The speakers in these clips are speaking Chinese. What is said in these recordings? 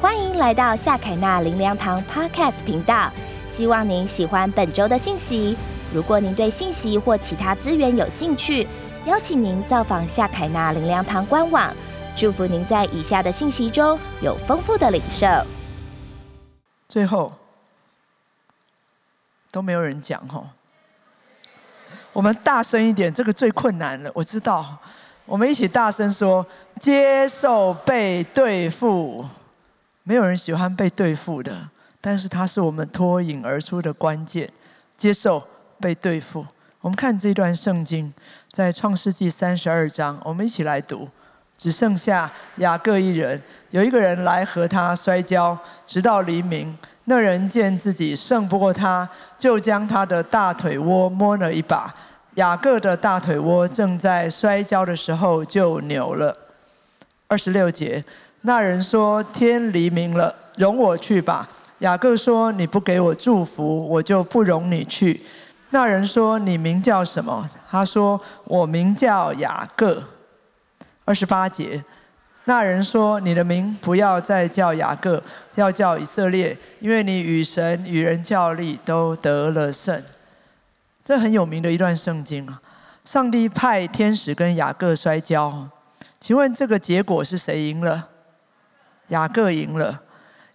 欢迎来到夏凯纳林良堂 Podcast 频道，希望您喜欢本周的信息。如果您对信息或其他资源有兴趣，邀请您造访夏凯纳林良堂官网。祝福您在以下的信息中有丰富的领受。最后都没有人讲哈，我们大声一点，这个最困难了。我知道，我们一起大声说：接受被对付。没有人喜欢被对付的，但是它是我们脱颖而出的关键。接受被对付。我们看这段圣经，在创世纪三十二章，我们一起来读。只剩下雅各一人，有一个人来和他摔跤，直到黎明。那人见自己胜不过他，就将他的大腿窝摸了一把。雅各的大腿窝正在摔跤的时候就扭了。二十六节。那人说：“天黎明了，容我去吧。”雅各说：“你不给我祝福，我就不容你去。”那人说：“你名叫什么？”他说：“我名叫雅各。”二十八节，那人说：“你的名不要再叫雅各，要叫以色列，因为你与神与人较力都得了胜。”这很有名的一段圣经啊！上帝派天使跟雅各摔跤，请问这个结果是谁赢了？雅各赢了，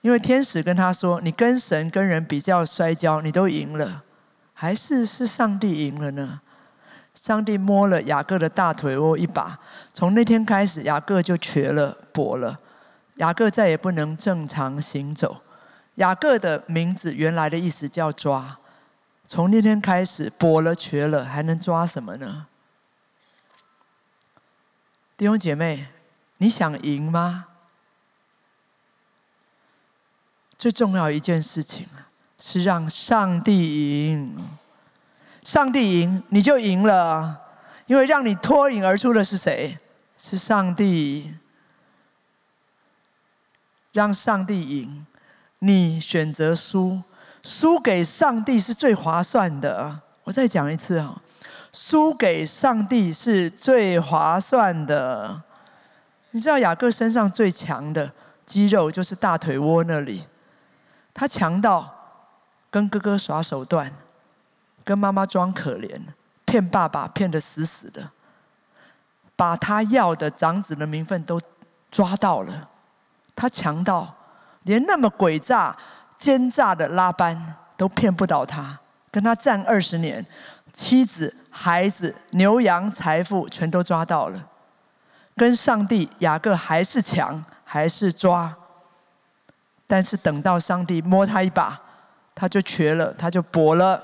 因为天使跟他说：“你跟神跟人比较摔跤，你都赢了，还是是上帝赢了呢？”上帝摸了雅各的大腿窝一把，从那天开始，雅各就瘸了、跛了。雅各再也不能正常行走。雅各的名字原来的意思叫抓，从那天开始，跛了、瘸了，还能抓什么呢？弟兄姐妹，你想赢吗？最重要一件事情是让上帝赢。上帝赢，你就赢了，因为让你脱颖而出的是谁？是上帝。让上帝赢，你选择输，输给上帝是最划算的。我再讲一次啊，输给上帝是最划算的。你知道雅各身上最强的肌肉就是大腿窝那里。他强到跟哥哥耍手段，跟妈妈装可怜，骗爸爸骗得死死的，把他要的长子的名分都抓到了。他强到连那么诡诈奸诈的拉班都骗不倒他，跟他战二十年，妻子、孩子、牛羊、财富全都抓到了。跟上帝雅各还是强，还是抓。但是等到上帝摸他一把，他就瘸了，他就跛了。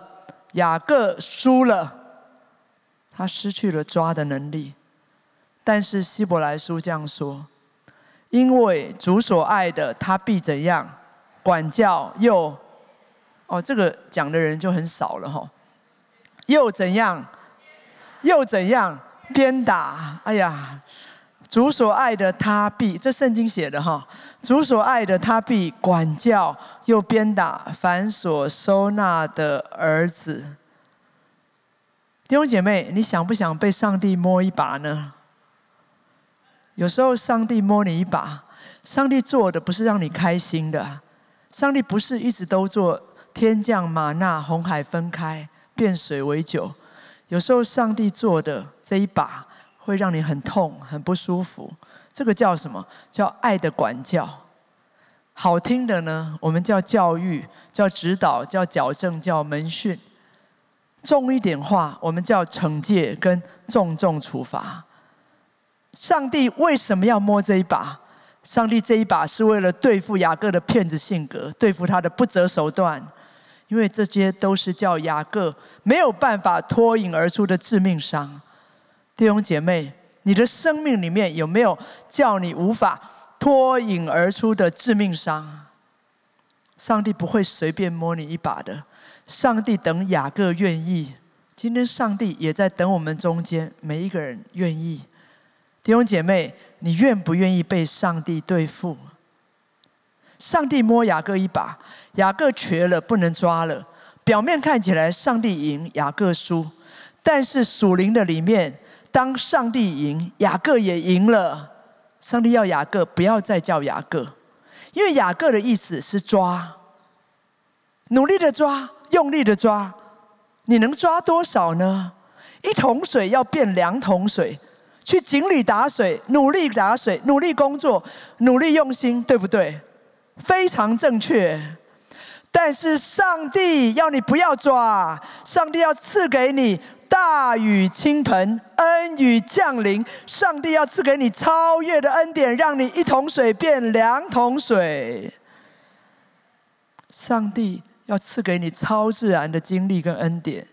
雅各输了，他失去了抓的能力。但是希伯来书这样说：因为主所爱的，他必怎样管教又……哦，这个讲的人就很少了哈。又怎样？又怎样鞭打？哎呀！主所爱的，他必这圣经写的哈。主所爱的，他必管教又鞭打凡所收纳的儿子。弟兄姐妹，你想不想被上帝摸一把呢？有时候上帝摸你一把，上帝做的不是让你开心的。上帝不是一直都做天降玛纳，红海分开，变水为酒。有时候上帝做的这一把。会让你很痛、很不舒服，这个叫什么？叫爱的管教。好听的呢，我们叫教育、叫指导、叫矫正、叫门训。重一点话，我们叫惩戒跟重重处罚。上帝为什么要摸这一把？上帝这一把是为了对付雅各的骗子性格，对付他的不择手段。因为这些都是叫雅各没有办法脱颖而出的致命伤。弟兄姐妹，你的生命里面有没有叫你无法脱颖而出的致命伤？上帝不会随便摸你一把的。上帝等雅各愿意，今天上帝也在等我们中间每一个人愿意。弟兄姐妹，你愿不愿意被上帝对付？上帝摸雅各一把，雅各瘸了，不能抓了。表面看起来上帝赢，雅各输，但是属灵的里面。当上帝赢，雅各也赢了。上帝要雅各不要再叫雅各，因为雅各的意思是抓，努力的抓，用力的抓，你能抓多少呢？一桶水要变两桶水，去井里打水，努力打水，努力工作，努力用心，对不对？非常正确。但是上帝要你不要抓，上帝要赐给你大雨倾盆，恩雨降临。上帝要赐给你超越的恩典，让你一桶水变两桶水。上帝要赐给你超自然的经历跟恩典，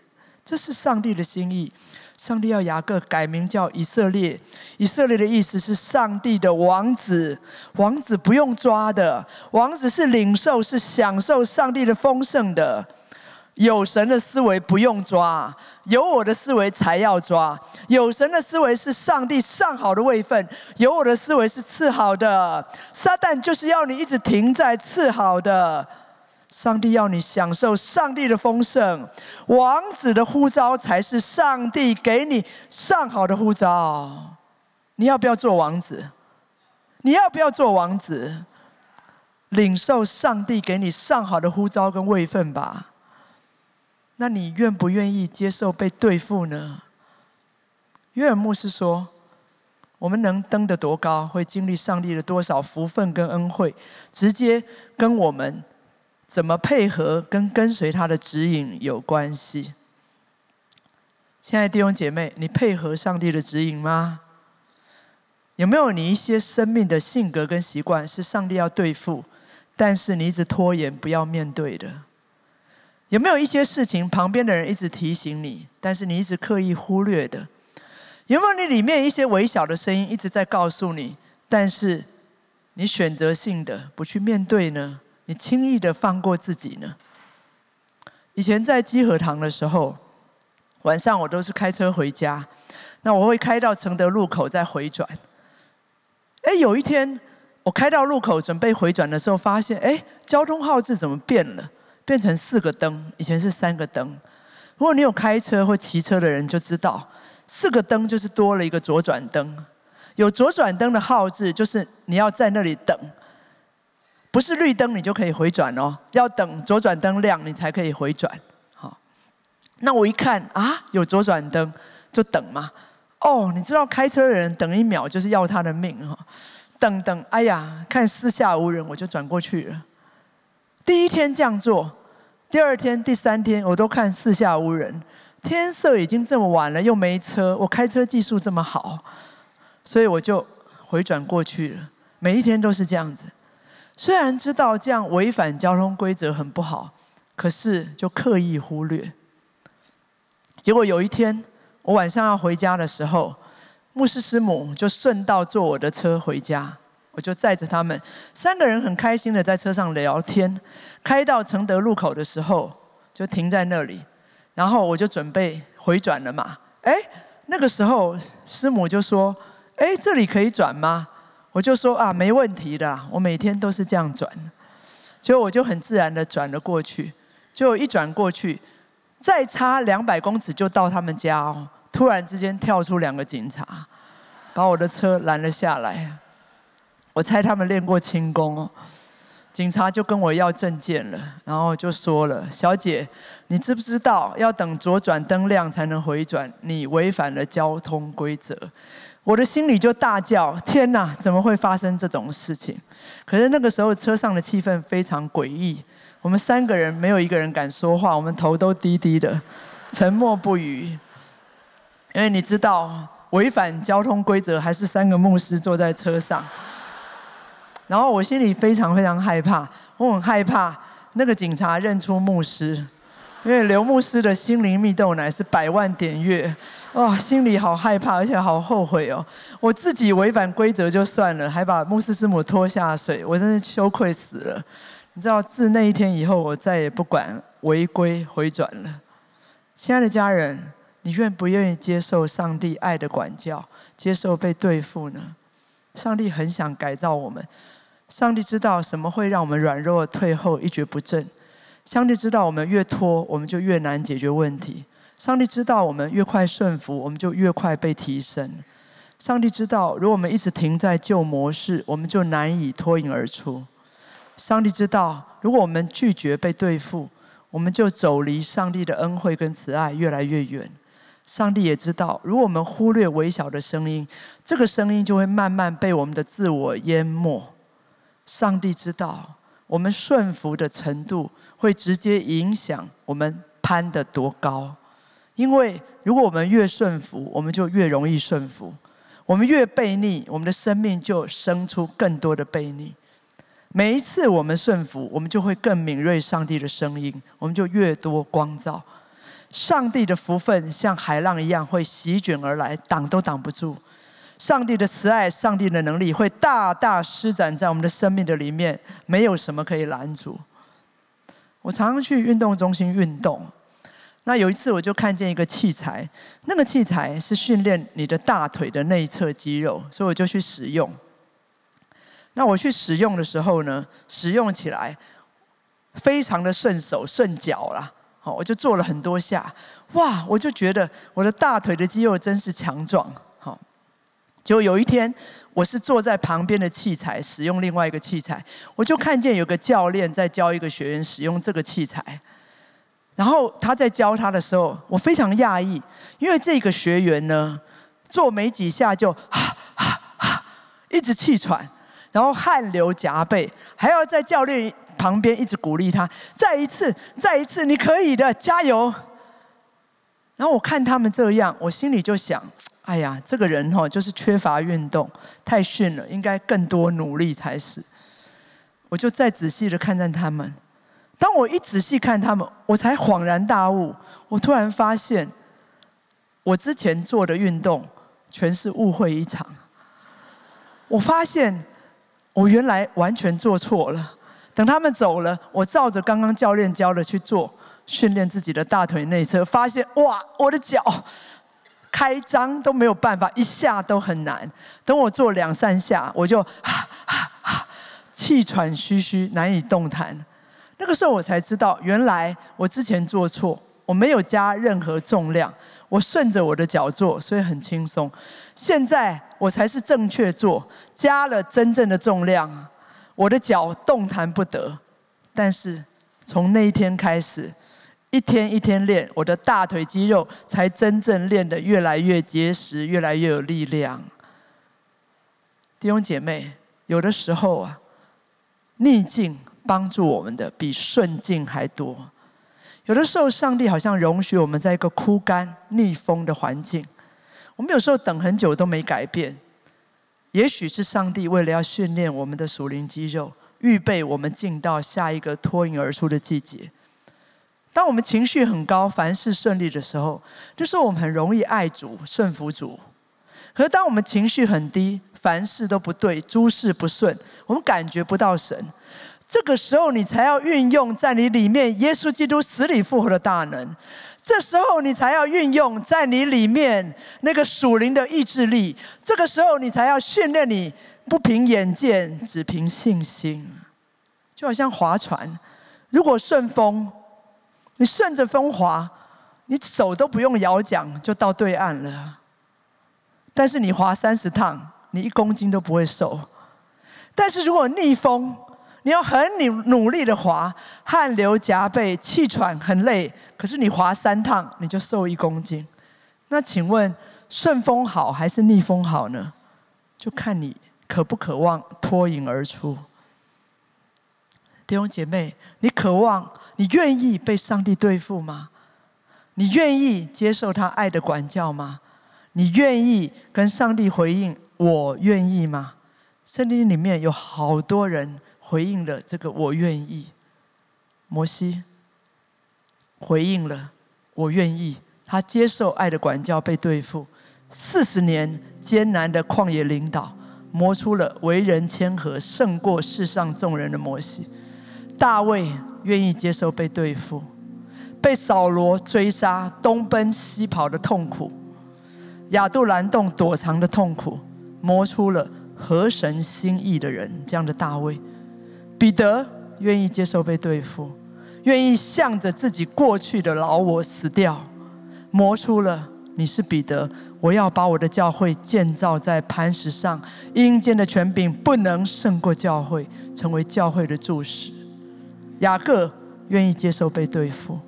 这是上帝的心意。上帝要雅各改名叫以色列，以色列的意思是上帝的王子。王子不用抓的，王子是领受、是享受上帝的丰盛的。有神的思维不用抓，有我的思维才要抓。有神的思维是上帝上好的位分，有我的思维是次好的。撒旦就是要你一直停在次好的。上帝要你享受上帝的丰盛，王子的呼召才是上帝给你上好的呼召。你要不要做王子？你要不要做王子？领受上帝给你上好的呼召跟位分吧。那你愿不愿意接受被对付呢？约尔牧师说：“我们能登得多高，会经历上帝的多少福分跟恩惠，直接跟我们。”怎么配合跟跟随他的指引有关系？亲爱的弟兄姐妹，你配合上帝的指引吗？有没有你一些生命的性格跟习惯是上帝要对付，但是你一直拖延不要面对的？有没有一些事情旁边的人一直提醒你，但是你一直刻意忽略的？有没有你里面一些微小的声音一直在告诉你，但是你选择性的不去面对呢？你轻易的放过自己呢？以前在基和堂的时候，晚上我都是开车回家，那我会开到承德路口再回转。哎，有一天我开到路口准备回转的时候，发现哎，交通号志怎么变了？变成四个灯，以前是三个灯。如果你有开车或骑车的人就知道，四个灯就是多了一个左转灯。有左转灯的号志，就是你要在那里等。不是绿灯你就可以回转哦，要等左转灯亮你才可以回转。好，那我一看啊，有左转灯就等嘛。哦，你知道开车的人等一秒就是要他的命哈。等等，哎呀，看四下无人，我就转过去了。第一天这样做，第二天、第三天我都看四下无人。天色已经这么晚了，又没车，我开车技术这么好，所以我就回转过去了。每一天都是这样子。虽然知道这样违反交通规则很不好，可是就刻意忽略。结果有一天，我晚上要回家的时候，牧师师母就顺道坐我的车回家，我就载着他们三个人很开心的在车上聊天。开到承德路口的时候，就停在那里，然后我就准备回转了嘛。哎，那个时候师母就说：“哎，这里可以转吗？”我就说啊，没问题的，我每天都是这样转，结果我就很自然的转了过去，就一转过去，再差两百公尺就到他们家哦，突然之间跳出两个警察，把我的车拦了下来，我猜他们练过轻功哦，警察就跟我要证件了，然后就说了，小姐，你知不知道要等左转灯亮才能回转，你违反了交通规则。我的心里就大叫：“天哪，怎么会发生这种事情？”可是那个时候车上的气氛非常诡异，我们三个人没有一个人敢说话，我们头都低低的，沉默不语。因为你知道，违反交通规则还是三个牧师坐在车上，然后我心里非常非常害怕，我很害怕那个警察认出牧师。因为刘牧师的心灵蜜豆奶是百万点阅，哇，心里好害怕，而且好后悔哦。我自己违反规则就算了，还把牧师师母拖下水，我真是羞愧死了。你知道，自那一天以后，我再也不管违规回转了。亲爱的家人，你愿不愿意接受上帝爱的管教，接受被对付呢？上帝很想改造我们，上帝知道什么会让我们软弱退后，一蹶不振。上帝知道，我们越拖，我们就越难解决问题。上帝知道，我们越快顺服，我们就越快被提升。上帝知道，如果我们一直停在旧模式，我们就难以脱颖而出。上帝知道，如果我们拒绝被对付，我们就走离上帝的恩惠跟慈爱越来越远。上帝也知道，如果我们忽略微小的声音，这个声音就会慢慢被我们的自我淹没。上帝知道，我们顺服的程度会直接影响我们攀得多高。因为如果我们越顺服，我们就越容易顺服；我们越悖逆，我们的生命就生出更多的悖逆。每一次我们顺服，我们就会更敏锐上帝的声音，我们就越多光照。上帝的福分像海浪一样会席卷而来，挡都挡不住。上帝的慈爱、上帝的能力会大大施展在我们的生命的里面，没有什么可以拦阻。我常常去运动中心运动，那有一次我就看见一个器材，那个器材是训练你的大腿的内侧肌肉，所以我就去使用。那我去使用的时候呢，使用起来非常的顺手顺脚啦。好我就做了很多下，哇！我就觉得我的大腿的肌肉真是强壮。就有一天，我是坐在旁边的器材使用另外一个器材，我就看见有个教练在教一个学员使用这个器材。然后他在教他的时候，我非常讶异，因为这个学员呢，做没几下就哈哈哈，一直气喘，然后汗流浃背，还要在教练。旁边一直鼓励他，再一次，再一次，你可以的，加油！然后我看他们这样，我心里就想：哎呀，这个人哈，就是缺乏运动，太逊了，应该更多努力才是。我就再仔细的看看他们。当我一仔细看他们，我才恍然大悟。我突然发现，我之前做的运动全是误会一场。我发现，我原来完全做错了。等他们走了，我照着刚刚教练教的去做，训练自己的大腿内侧，发现哇，我的脚开张都没有办法，一下都很难。等我做两三下，我就哈哈哈，气喘吁吁，难以动弹。那个时候我才知道，原来我之前做错，我没有加任何重量，我顺着我的脚做，所以很轻松。现在我才是正确做，加了真正的重量。我的脚动弹不得，但是从那一天开始，一天一天练，我的大腿肌肉才真正练得越来越结实，越来越有力量。弟兄姐妹，有的时候啊，逆境帮助我们的比顺境还多。有的时候，上帝好像容许我们在一个枯干、逆风的环境，我们有时候等很久都没改变。也许是上帝为了要训练我们的属灵肌肉，预备我们进到下一个脱颖而出的季节。当我们情绪很高、凡事顺利的时候，就是我们很容易爱主、顺服主；可是当我们情绪很低、凡事都不对、诸事不顺，我们感觉不到神。这个时候，你才要运用在你里面耶稣基督死里复活的大能。这时候你才要运用在你里面那个属灵的意志力。这个时候你才要训练你不凭眼见，只凭信心。就好像划船，如果顺风，你顺着风滑，你手都不用摇桨就到对岸了。但是你划三十趟，你一公斤都不会瘦。但是如果逆风，你要很努努力的划，汗流浃背，气喘，很累。可是你滑三趟，你就瘦一公斤。那请问顺风好还是逆风好呢？就看你渴不渴望脱颖而出。弟兄姐妹，你渴望、你愿意被上帝对付吗？你愿意接受他爱的管教吗？你愿意跟上帝回应“我愿意”吗？圣经里面有好多人回应了这个“我愿意”。摩西。回应了，我愿意。他接受爱的管教，被对付四十年艰难的旷野领导，磨出了为人谦和、胜过世上众人的摩西。大卫愿意接受被对付，被扫罗追杀、东奔西跑的痛苦，亚杜兰洞躲藏的痛苦，磨出了合神心意的人。这样的大卫，彼得愿意接受被对付。愿意向着自己过去的老我死掉，磨出了你是彼得，我要把我的教会建造在磐石上，阴间的权柄不能胜过教会，成为教会的柱石。雅各愿意接受被对付，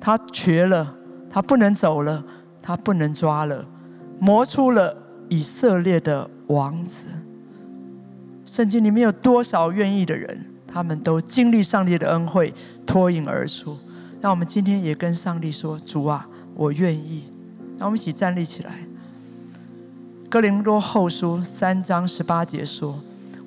他瘸了，他不能走了，他不能抓了，磨出了以色列的王子。圣经里面有多少愿意的人，他们都经历上帝的恩惠，脱颖而出。让我们今天也跟上帝说：“主啊，我愿意。”让我们一起站立起来。哥林多后书三章十八节说：“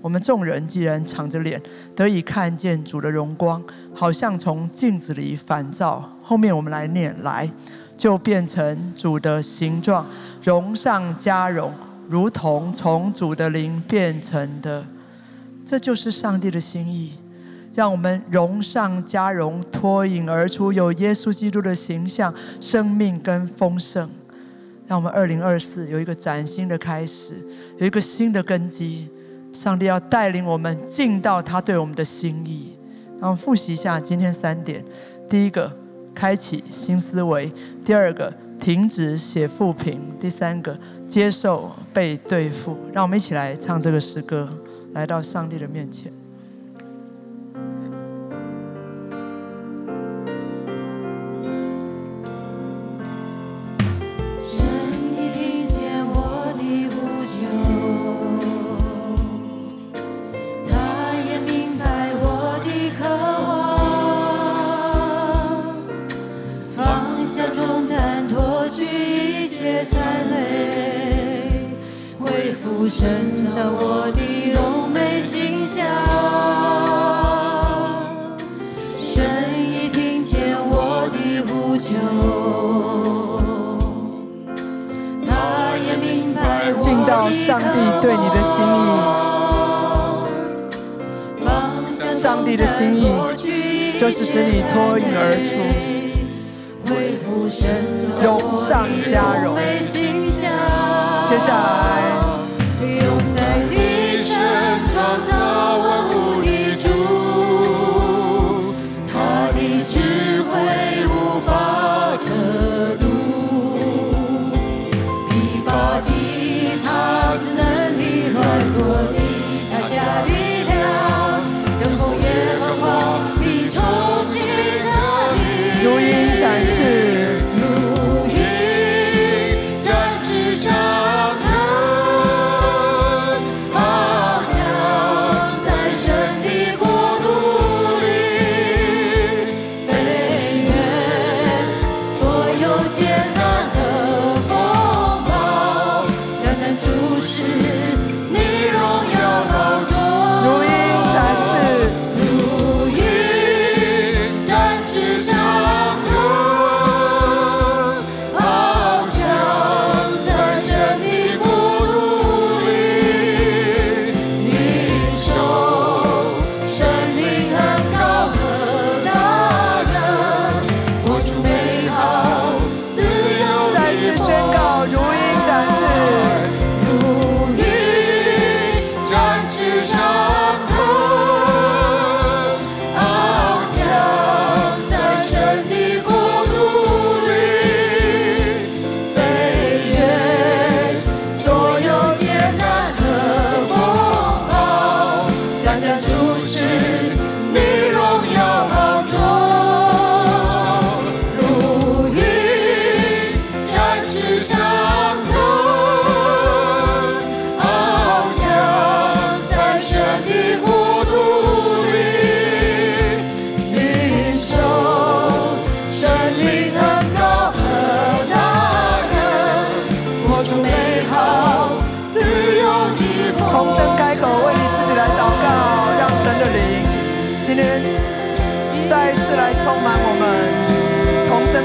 我们众人既然敞着脸，得以看见主的荣光，好像从镜子里反照。”后面我们来念来，就变成主的形状，荣上加荣，如同从主的灵变成的。这就是上帝的心意。让我们荣上加荣，脱颖而出，有耶稣基督的形象、生命跟丰盛。让我们二零二四有一个崭新的开始，有一个新的根基。上帝要带领我们进到他对我们的心意。让我们复习一下今天三点：第一个，开启新思维；第二个，停止写负评；第三个，接受被对付。让我们一起来唱这个诗歌，来到上帝的面前。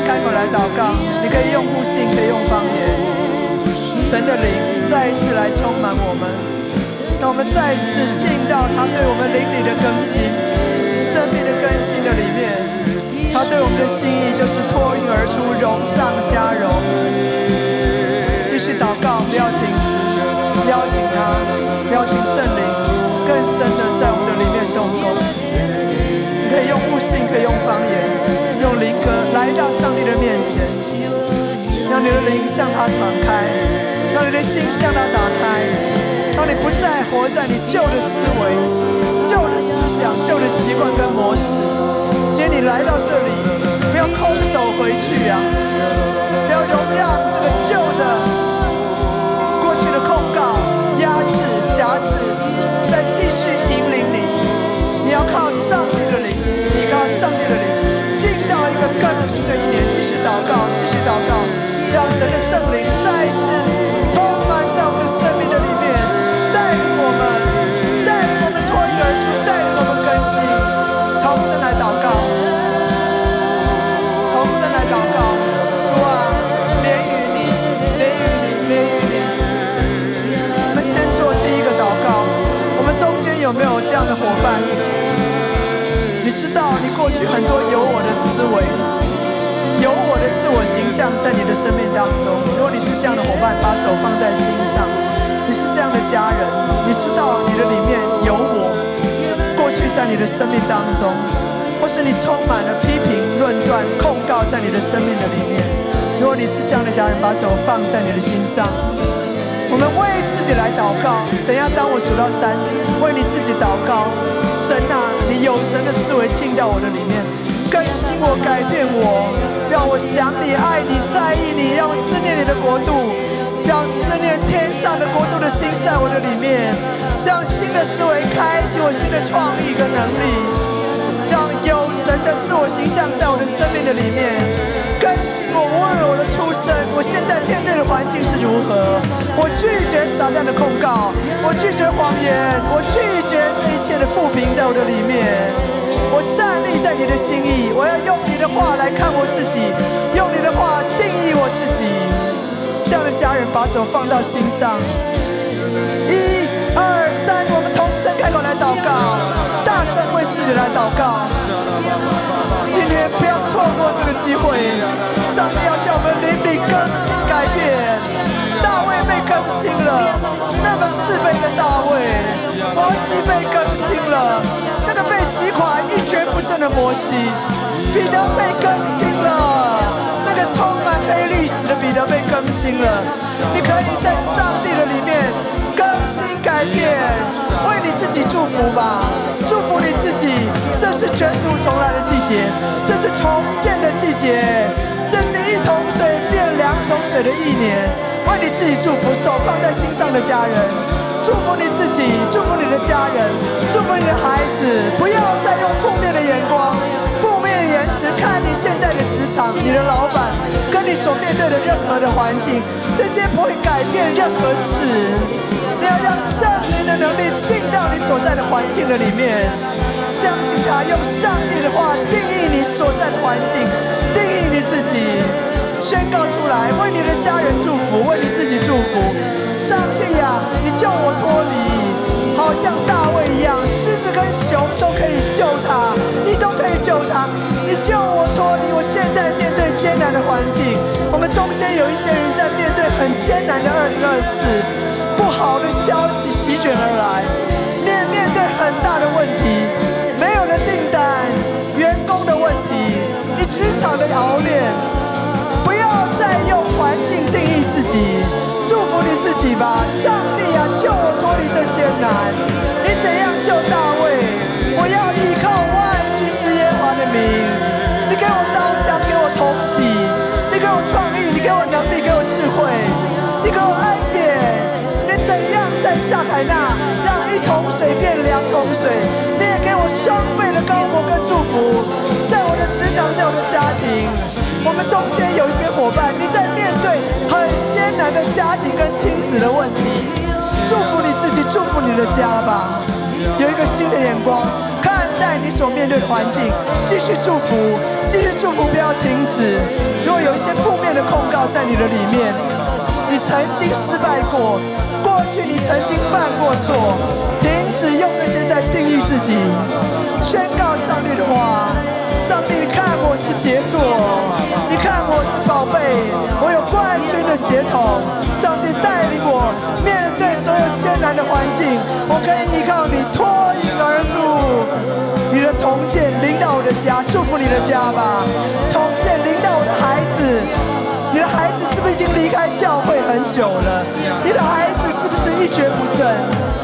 开口来祷告，你可以用悟性，可以用方言。神的灵再一次来充满我们，让我们再一次进到他对我们灵里的更新、生命的更新的里面。他对我们的心意就是脱颖而出，荣上加荣。继续祷告，不要停止，邀请他，邀请圣灵更深的在我们的里面动工。你可以用悟性，可以用方言。灵歌来到上帝的面前，让你的灵向他敞开，让你的心向他打开，让你不再活在你旧的思维、旧的思想、旧的习惯跟模式。今天你来到这里，不要空手回去啊！不要容让这个旧的、过去的控告、压制、辖制，再继续引领你。你要靠上帝的灵，依靠上帝的灵，一个更新的一年，继续祷告，继续祷告，让神的圣灵很多有我的思维，有我的自我形象在你的生命当中。如果你是这样的伙伴，把手放在心上。你是这样的家人，你知道你的里面有我。过去在你的生命当中，或是你充满了批评、论断、控告在你的生命的里面。如果你是这样的家人，把手放在你的心上。我们为自己来祷告。等一下，当我数到三，为你自己祷告。神啊，你有神的思维进到我的里面，更新我，改变我，让我想你、爱你、在意你，让我思念你的国度，让思念天上的国度的心在我的里面，让新的思维开启我新的创意跟能力，让有神的自我形象在我的生命的里面。我，无论我的出身，我现在面对的环境是如何，我拒绝撒旦的控告，我拒绝谎言，我拒绝这一切的负评在我的里面。我站立在你的心意，我要用你的话来看我自己，用你的话定义我自己。这样的家人把手放到心上，一、二、三，我们同声开口来祷告，大声为自己来祷告。不要错过这个机会，上帝要叫我们邻里更新改变。大卫被更新了，那么自卑的大卫，摩西被更新了，那个被击垮一蹶不振的摩西，彼得被更新了，那个充满黑历史的彼得被更新了。你可以在上帝的里面更新改变，为你自己祝福吧，这是重建的季节，这是一桶水变两桶水的一年。为你自己祝福，手放在心上的家人，祝福你自己，祝福你的家人，祝福你的孩子。不要再用负面的眼光、负面的言辞看你现在的职场、你的老板跟你所面对的任何的环境，这些不会改变任何事。你要让圣灵的能力进到你所在的环境的里面，相信他用上帝的话定义你所在的环境，定义你自己。宣告出来，为你的家人祝福，为你自己祝福。上帝呀，你救我脱离，好像大卫一样，狮子跟熊都可以救他，你都可以救他。你救我脱离，我现在面对艰难的环境。我们中间有一些人在面对很艰难的二零二四，不好的消息席卷而来，面面对很大的问题，的订单，员工的问题，你职场的熬炼。不要再用环境定义自己，祝福你自己吧。上帝啊，救我脱离这艰难。我们中间有一些伙伴，你在面对很艰难的家庭跟亲子的问题，祝福你自己，祝福你的家吧。有一个新的眼光看待你所面对的环境，继续祝福，继续祝福，不要停止。如果有一些负面的控告在你的里面，你曾经失败过，过去你曾经犯过错，停止用那些在定义自己，宣告上帝的话。上帝，你看我是杰作，你看我是宝贝，我有冠军的血统。上帝带领我面对所有艰难的环境，我可以依靠你脱颖而出。你的重建领导我的家，祝福你的家吧。重建领导我的孩子，你的孩子是不是已经离开教会很久了？你的孩子是不是一蹶不振？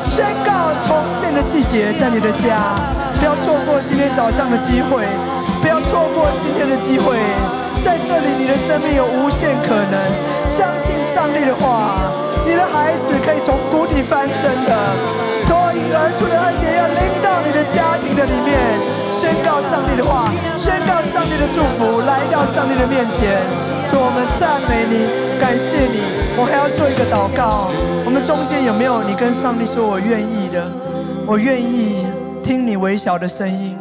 宣告重建的季节在你的家，不要错过今天早上的机会，不要错过今天的机会，在这里你的生命有无限可能。相信上帝的话，你的孩子可以从谷底翻身的。脱颖而出的恩典要临到你的家庭的里面，宣告上帝的话，宣告上帝的祝福，来到上帝的面前，主我们赞美你，感谢你。我还要做一个祷告，我们中间有没有你跟上帝说我愿意的？我愿意听你微小的声音。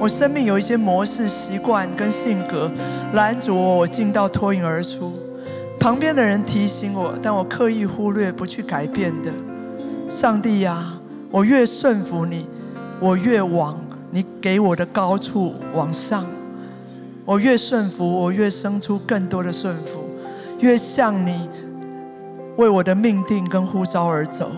我生命有一些模式、习惯跟性格拦阻我，我进到脱颖而出。旁边的人提醒我，但我刻意忽略，不去改变的。上帝呀！我越顺服你，我越往你给我的高处往上。我越顺服，我越生出更多的顺服，越向你为我的命定跟呼召而走。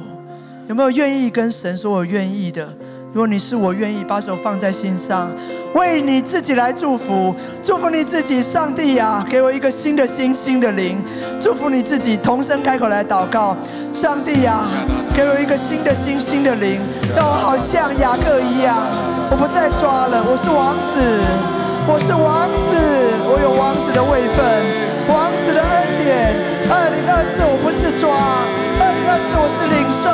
有没有愿意跟神说我愿意的？如果你是我愿意，把手放在心上，为你自己来祝福，祝福你自己。上帝呀，给我一个新的心、新的灵，祝福你自己。同声开口来祷告，上帝呀，给我一个新的心、新的灵，让我好像雅各一样，我不再抓了，我是王子，我是王子，我有王子的位分，王子的恩典。二零二四，我不是抓；二零二四，我是领受；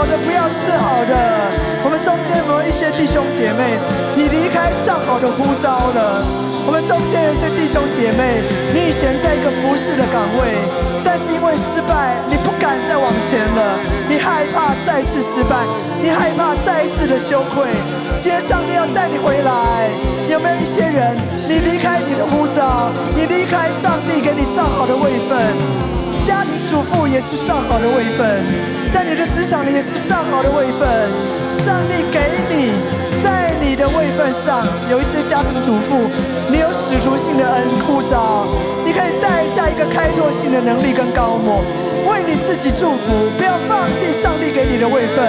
好的，不要次好的。我们中间有没有一些弟兄姐妹，你离开上好的呼召了？我们中间有一些弟兄姐妹，你以前在一个服侍的岗位，但是因为失败，你不敢再往前了，你害怕再次失败，你害怕再一次的羞愧。今天上帝要带你回来，有没有一些人，你离开你的呼召，你离开上帝给你上好的位分？家庭主妇也是上好的位分，在你的职场里也是上好的位分。上帝给你在你的位分上有一些家庭主妇，你有使徒性的恩护照，你可以带下一个开拓性的能力跟高模，为你自己祝福，不要放弃上帝给你的位分。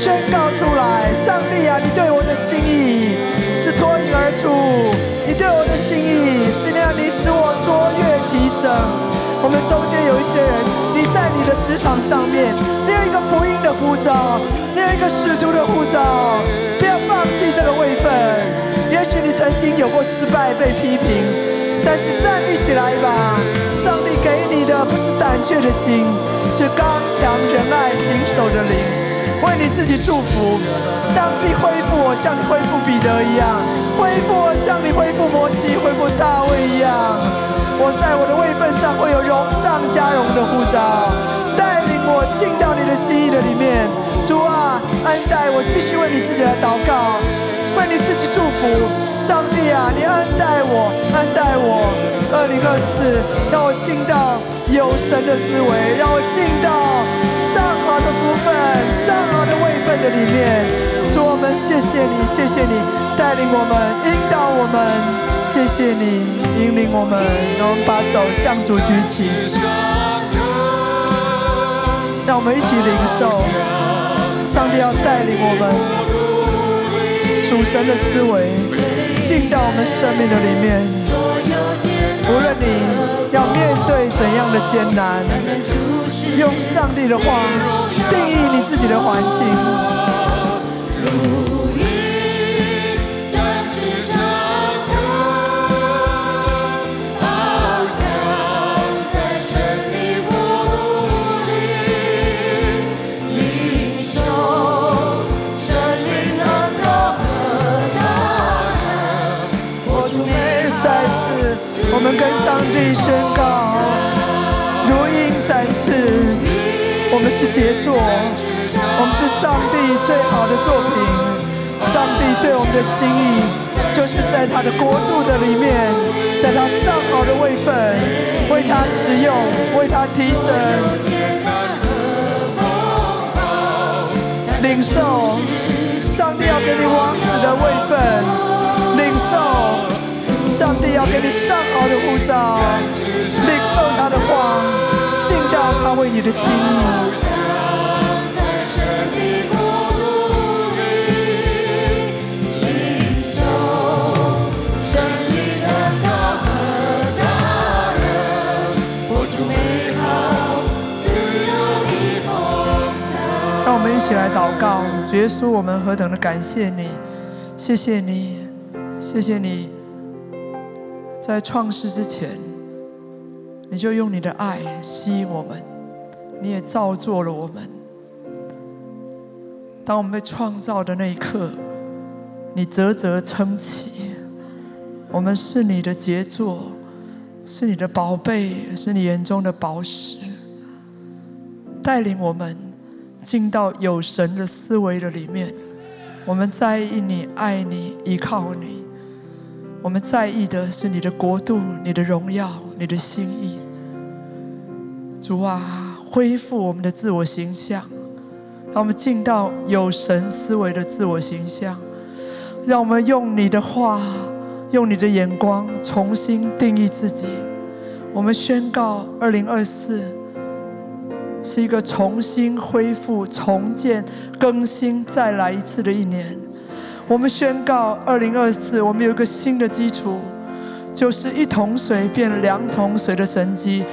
宣告出来，上帝啊，你对我的心意是脱颖而出，你对我的心意是让你使我卓越提升。我们中间有一些人，你在你的职场上面，你有一个福音的护照，你有一个使徒的护照，不要放弃这个位分。也许你曾经有过失败被批评，但是站立起来吧。上帝给你的不是胆怯的心，是刚强仁爱谨守的灵。为你自己祝福，上帝恢复我，像你恢复彼得一样，恢复我，像你恢复摩西、恢复大卫一样。我在我的位份上会有荣上加荣的护照，带领我进到你的心意的里面。主啊，恩待我，继续为你自己来祷告，为你自己祝福。上帝啊，你恩待我，恩待我。二零二四，让我进到有神的思维，让我进到上好的福分、上好的位份的里面。主，我们谢谢你，谢谢你带领我们，引导我们。谢谢你引领我们，让我们把手向主举起，让我们一起领受上帝要带领我们属神的思维进到我们生命的里面。无论你要面对怎样的艰难，用上帝的话定义你自己的环境。上帝宣告，如鹰展翅，我们是杰作，我们是上帝最好的作品。上帝对我们的心意，就是在他的国度的里面，在他上好的位分，为他使用，为他提升，领受。上帝要给你王子的位分，领受。上帝要给你上好的护照，领受他的话，尽到他为你的心。在神的国度里，领的和大，美好自由的。让我们一起来祷告，结束。我们何等的感谢你，谢谢你，谢谢你。在创世之前，你就用你的爱吸引我们，你也造作了我们。当我们被创造的那一刻，你啧啧称奇，我们是你的杰作，是你的宝贝，是你眼中的宝石，带领我们。进到有神的思维的里面，我们在意你、爱你、依靠你。我们在意的是你的国度、你的荣耀、你的心意。主啊，恢复我们的自我形象，让我们进到有神思维的自我形象。让我们用你的话，用你的眼光重新定义自己。我们宣告：二零二四。是一个重新恢复、重建、更新、再来一次的一年。我们宣告，二零二四，我们有一个新的基础，就是一桶水变两桶水的神迹，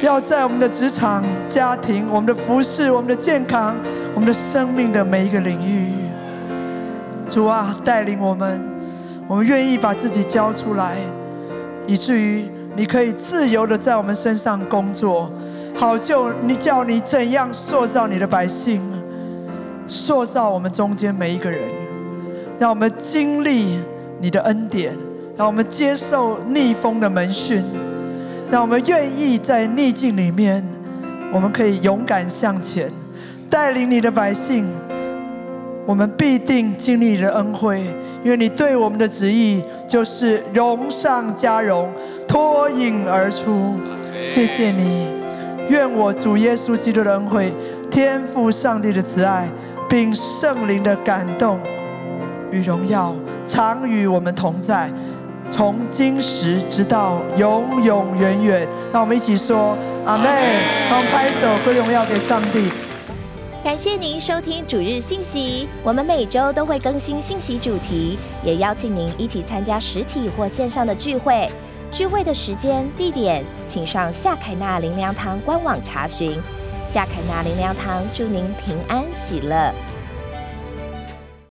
要在我们的职场、家庭、我们的服饰、我们的健康、我们的生命的每一个领域。主啊，带领我们，我们愿意把自己交出来，以至于你可以自由的在我们身上工作。好，就你叫你怎样塑造你的百姓，塑造我们中间每一个人，让我们经历你的恩典，让我们接受逆风的门训，让我们愿意在逆境里面，我们可以勇敢向前，带领你的百姓，我们必定经历你的恩惠，因为你对我们的旨意就是荣上加荣，脱颖而出。谢谢你。愿我主耶稣基督的恩惠、天父上帝的慈爱，并圣灵的感动与荣耀，常与我们同在，从今时直到永永远远。让我们一起说阿门。让我们拍手归荣耀给上帝。感谢您收听主日信息，我们每周都会更新信息主题，也邀请您一起参加实体或线上的聚会。聚会的时间、地点，请上夏凯纳灵粮堂官网查询。夏凯纳灵粮堂祝您平安喜乐。